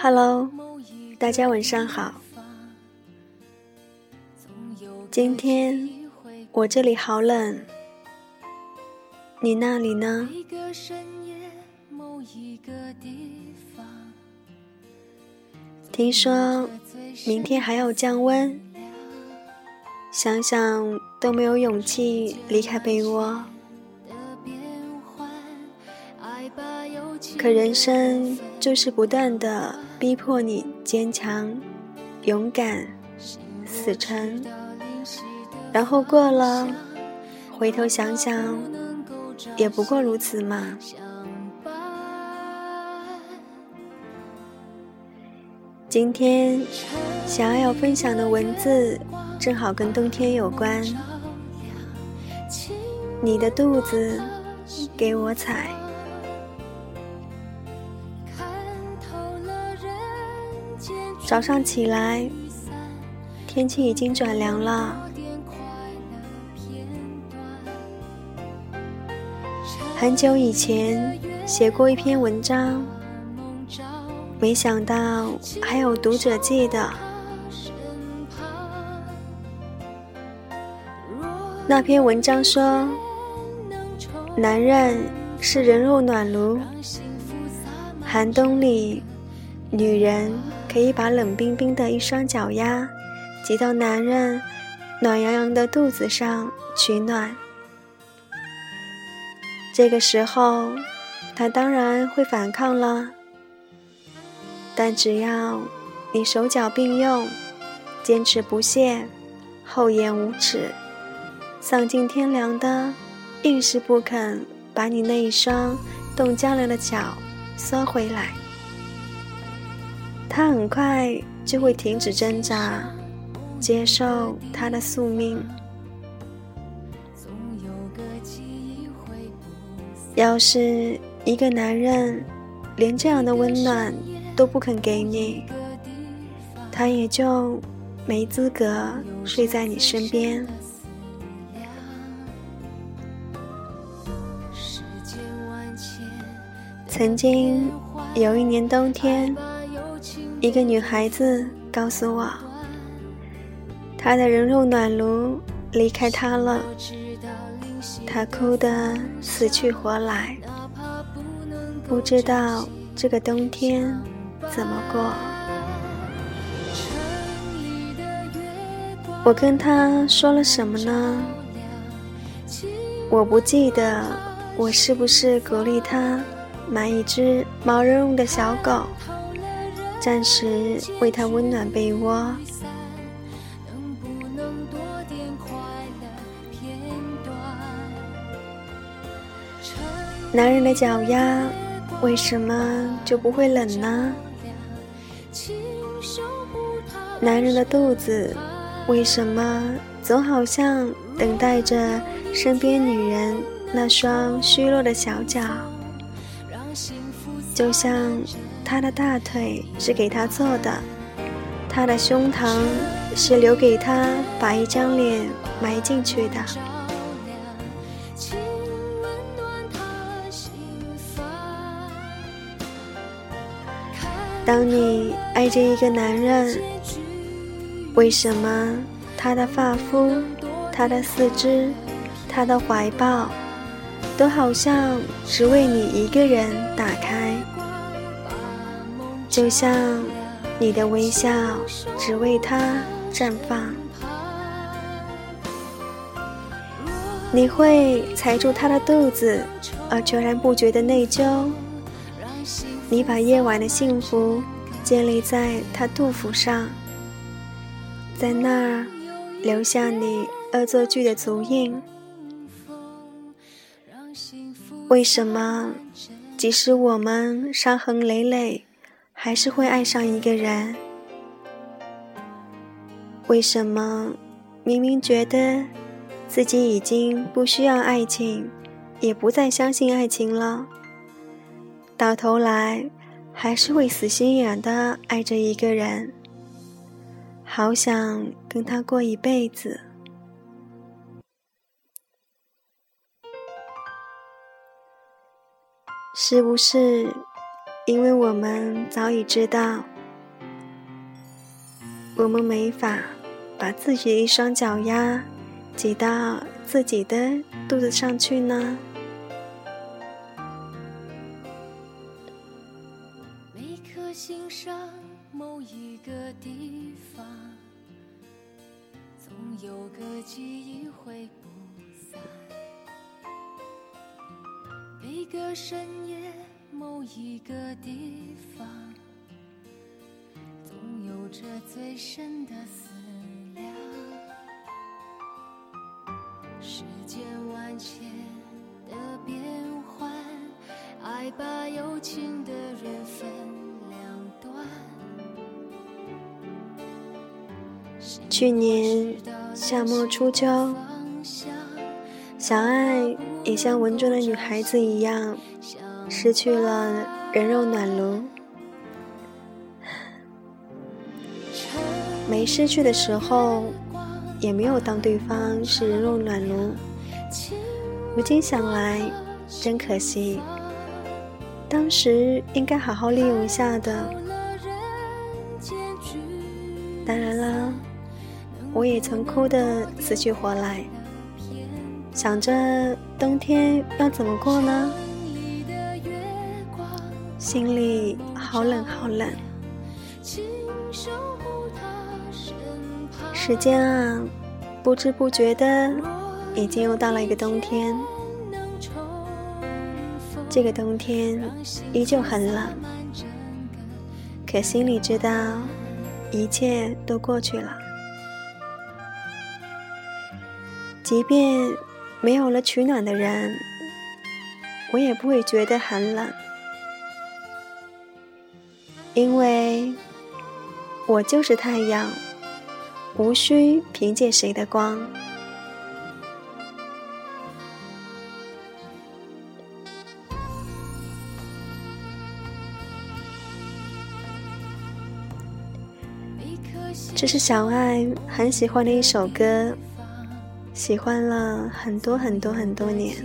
Hello，大家晚上好。今天我这里好冷，你那里呢？听说明天还要降温，想想都没有勇气离开被窝。可人生就是不断的逼迫你坚强、勇敢、死撑，然后过了，回头想想，也不过如此嘛。今天想要分享的文字，正好跟冬天有关。你的肚子，给我踩。早上起来，天气已经转凉了。很久以前写过一篇文章，没想到还有读者记得。那篇文章说，男人是人肉暖炉，寒冬里，女人。可以把冷冰冰的一双脚丫挤到男人暖洋洋的肚子上取暖。这个时候，他当然会反抗了。但只要你手脚并用，坚持不懈，厚颜无耻，丧尽天良的，硬是不肯把你那一双冻僵了的脚缩回来。他很快就会停止挣扎，接受他的宿命。要是一个男人连这样的温暖都不肯给你，他也就没资格睡在你身边。曾经有一年冬天。一个女孩子告诉我，她的人肉暖炉离开她了，她哭得死去活来，不知道这个冬天怎么过。我跟她说了什么呢？我不记得我是不是鼓励她买一只毛茸茸的小狗。暂时为他温暖被窝。男人的脚丫为什么就不会冷呢？男人的肚子为什么总好像等待着身边女人那双虚弱的小脚？就像。他的大腿是给他做的，他的胸膛是留给他把一张脸埋进去的。当你爱着一个男人，为什么他的发肤、他的四肢、他的怀抱，都好像只为你一个人打开？就像你的微笑只为他绽放，你会踩住他的肚子而全然不觉的内疚。你把夜晚的幸福建立在他肚腹上，在那儿留下你恶作剧的足印。为什么，即使我们伤痕累累？还是会爱上一个人？为什么明明觉得自己已经不需要爱情，也不再相信爱情了，到头来还是会死心眼的爱着一个人？好想跟他过一辈子，是不是？因为我们早已知道，我们没法把自己的一双脚丫挤到自己的肚子上去呢。每颗心上某一个地方，总有个记忆会不散。每个深夜。某一个地方，总有着最深的思量。世间万千的变幻，爱把有情的人分两端。去年夏末初秋，小爱也像文中的女孩子一样。失去了人肉暖炉，没失去的时候，也没有当对方是人肉暖炉。如今想来，真可惜，当时应该好好利用一下的。当然啦，我也曾哭得死去活来，想着冬天要怎么过呢？心里好冷好冷，时间啊，不知不觉的，已经又到了一个冬天。这个冬天依旧很冷，可心里知道，一切都过去了。即便没有了取暖的人，我也不会觉得很冷。因为我就是太阳，无需凭借谁的光。这是小爱很喜欢的一首歌，喜欢了很多很多很多年。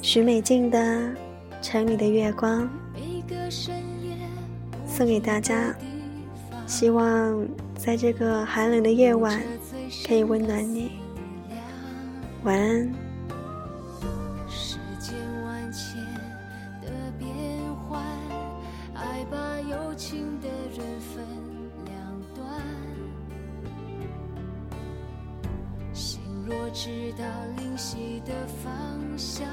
许美静的《城里的月光》。送给大家，希望在这个寒冷的夜晚可以温暖你。晚安。世间万千的变幻，爱把有情的人分两端。心若知道灵犀的方向，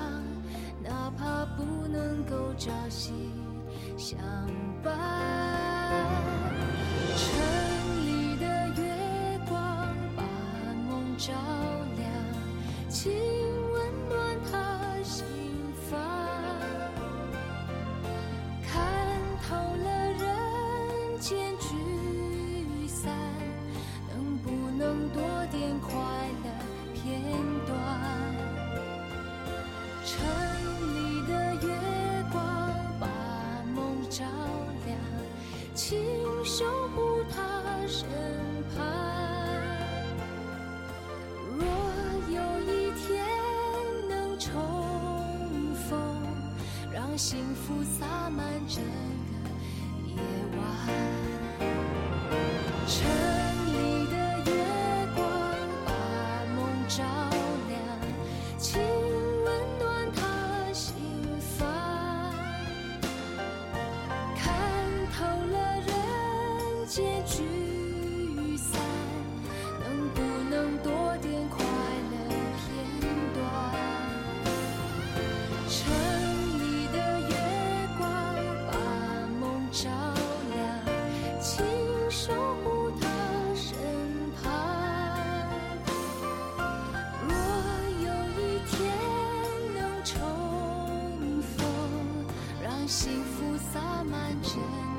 哪怕不能够朝夕。相伴，城里的月光把梦照亮，幸福洒满整个夜晚。城里的月光把梦照亮，请温暖他心房。看透了。人间聚散，能不能多点快乐片段？幸福洒满整。